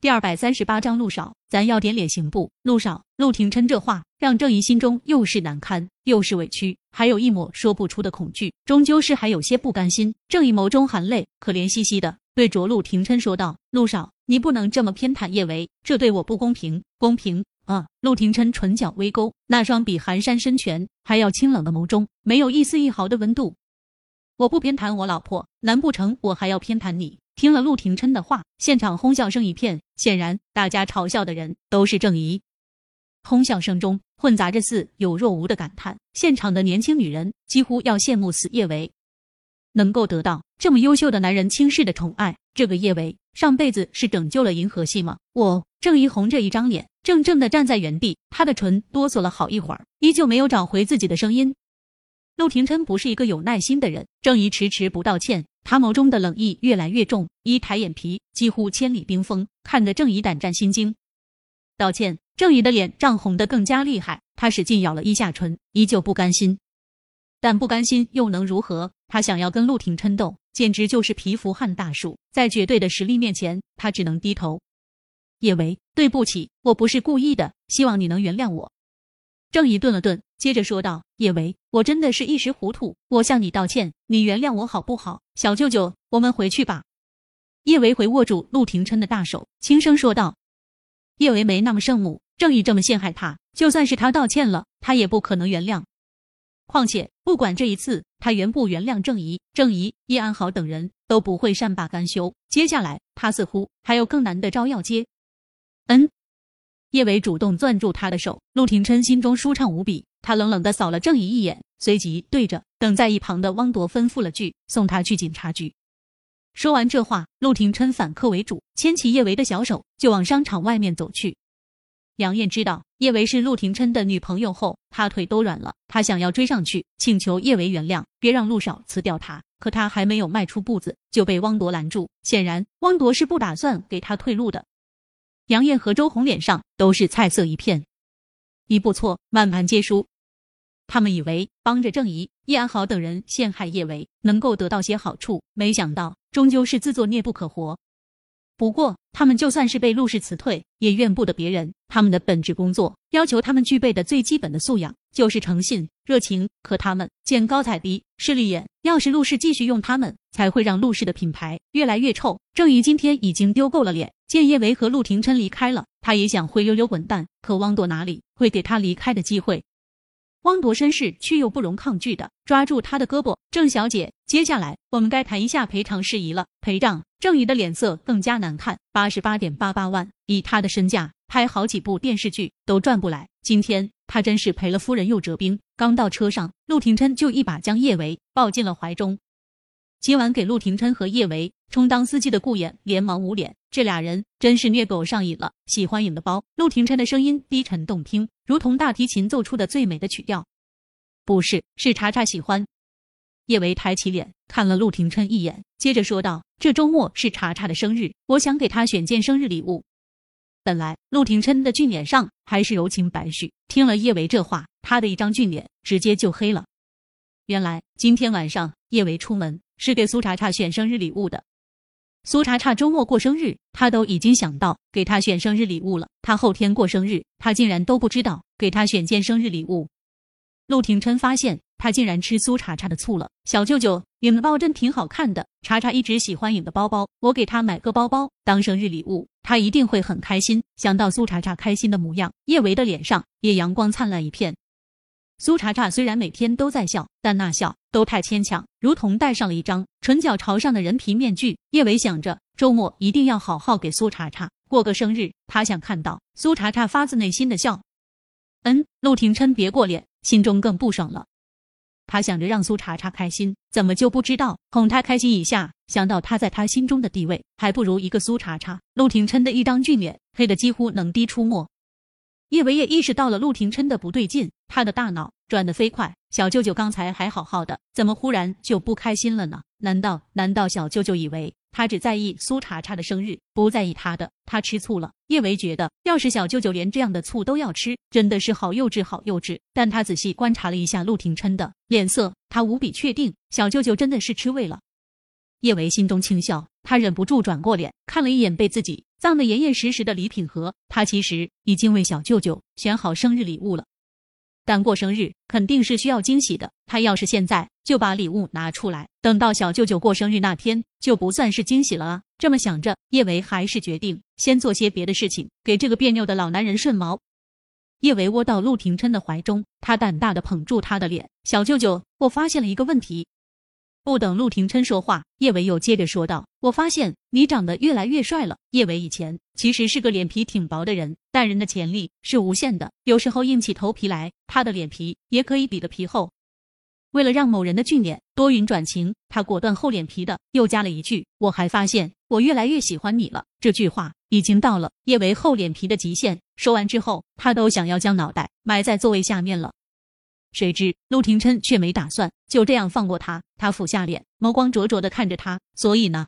第二百三十八章，陆少，咱要点脸行不？陆少，陆廷琛这话让郑怡心中又是难堪，又是委屈，还有一抹说不出的恐惧，终究是还有些不甘心。郑怡眸中含泪，可怜兮兮的对着陆廷琛说道：“陆少，你不能这么偏袒叶维，这对我不公平。公平啊！”陆廷琛唇角微勾，那双比寒山深泉还要清冷的眸中没有一丝一毫的温度。我不偏袒我老婆，难不成我还要偏袒你？听了陆廷琛的话，现场哄笑声一片。显然，大家嘲笑的人都是郑怡。哄笑声中混杂着似有若无的感叹。现场的年轻女人几乎要羡慕死叶维，能够得到这么优秀的男人轻视的宠爱。这个叶维上辈子是拯救了银河系吗？我郑怡红着一张脸，怔怔的站在原地，她的唇哆嗦了好一会儿，依旧没有找回自己的声音。陆廷琛不是一个有耐心的人，郑怡迟迟不道歉。他眸中的冷意越来越重，一抬眼皮，几乎千里冰封，看得郑怡胆战心惊。道歉，郑怡的脸涨红的更加厉害，他使劲咬了一下唇，依旧不甘心。但不甘心又能如何？他想要跟陆廷琛斗，简直就是蚍蜉撼大树，在绝对的实力面前，他只能低头。叶维，对不起，我不是故意的，希望你能原谅我。郑怡顿了顿，接着说道：“叶维，我真的是一时糊涂，我向你道歉，你原谅我好不好？小舅舅，我们回去吧。”叶维回握住陆廷琛的大手，轻声说道：“叶维没那么圣母，郑怡这么陷害他，就算是他道歉了，他也不可能原谅。况且，不管这一次他原不原谅郑怡，郑怡、叶安好等人都不会善罢甘休。接下来，他似乎还有更难的招要接。”嗯。叶伟主动攥住他的手，陆廷琛心中舒畅无比。他冷冷的扫了郑怡一眼，随即对着等在一旁的汪铎吩咐了句：“送他去警察局。”说完这话，陆廷琛反客为主，牵起叶维的小手就往商场外面走去。杨艳知道叶维是陆廷琛的女朋友后，她腿都软了。她想要追上去请求叶维原谅，别让陆少辞掉他。可他还没有迈出步子，就被汪铎拦住。显然，汪铎是不打算给他退路的。杨艳和周红脸上都是菜色一片，一步错，满盘皆输。他们以为帮着郑怡、叶安好等人陷害叶维，能够得到些好处，没想到终究是自作孽不可活。不过，他们就算是被陆氏辞退，也怨不得别人。他们的本职工作要求他们具备的最基本的素养就是诚信、热情。可他们见高踩低，势利眼。要是陆氏继续用他们，才会让陆氏的品牌越来越臭。郑怡今天已经丢够了脸，见叶维和陆廷琛离开了，他也想灰溜溜滚蛋。可汪朵哪里会给他离开的机会？汪铎绅士却又不容抗拒的抓住他的胳膊，郑小姐，接下来我们该谈一下赔偿事宜了。赔偿？郑怡的脸色更加难看。八十八点八八万，以他的身价，拍好几部电视剧都赚不来。今天他真是赔了夫人又折兵。刚到车上，陆廷琛就一把将叶维抱进了怀中。今晚给陆廷琛和叶维充当司机的顾衍连忙捂脸，这俩人真是虐狗上瘾了，喜欢瘾的包。陆廷琛的声音低沉动听，如同大提琴奏出的最美的曲调。不是，是查查喜欢。叶维抬起脸看了陆廷琛一眼，接着说道：“这周末是查查的生日，我想给他选件生日礼物。”本来陆廷琛的俊脸上还是柔情百绪，听了叶维这话，他的一张俊脸直接就黑了。原来今天晚上叶维出门。是给苏茶茶选生日礼物的。苏茶茶周末过生日，他都已经想到给他选生日礼物了。他后天过生日，他竟然都不知道给他选件生日礼物。陆廷琛发现他竟然吃苏茶茶的醋了。小舅舅，你的包真挺好看的。茶茶一直喜欢影的包包，我给他买个包包当生日礼物，他一定会很开心。想到苏茶茶开心的模样，叶维的脸上也阳光灿烂一片。苏茶茶虽然每天都在笑，但那笑都太牵强，如同戴上了一张唇角朝上的人皮面具。叶伟想着周末一定要好好给苏茶茶过个生日，他想看到苏茶茶发自内心的笑。嗯，陆廷琛别过脸，心中更不爽了。他想着让苏茶茶开心，怎么就不知道哄她开心一下？想到他在他心中的地位，还不如一个苏茶茶。陆廷琛的一张俊脸黑得几乎能滴出墨。叶维也意识到了陆廷琛的不对劲，他的大脑转得飞快。小舅舅刚才还好好的，怎么忽然就不开心了呢？难道难道小舅舅以为他只在意苏茶茶的生日，不在意他的？他吃醋了。叶维觉得，要是小舅舅连这样的醋都要吃，真的是好幼稚，好幼稚。但他仔细观察了一下陆廷琛的脸色，他无比确定，小舅舅真的是吃味了。叶维心中轻笑，他忍不住转过脸看了一眼被自己葬得严严实实的礼品盒，他其实已经为小舅舅选好生日礼物了。但过生日肯定是需要惊喜的，他要是现在就把礼物拿出来，等到小舅舅过生日那天就不算是惊喜了啊！这么想着，叶维还是决定先做些别的事情，给这个别扭的老男人顺毛。叶维窝到陆廷琛的怀中，他胆大的捧住他的脸：“小舅舅，我发现了一个问题。”不等陆廷琛说话，叶维又接着说道：“我发现你长得越来越帅了。”叶维以前其实是个脸皮挺薄的人，但人的潜力是无限的，有时候硬起头皮来，他的脸皮也可以比个皮厚。为了让某人的俊脸多云转晴，他果断厚脸皮的又加了一句：“我还发现我越来越喜欢你了。”这句话已经到了叶维厚脸皮的极限。说完之后，他都想要将脑袋埋在座位下面了。谁知陆廷琛却没打算就这样放过他，他俯下脸，眸光灼灼的看着他。所以呢，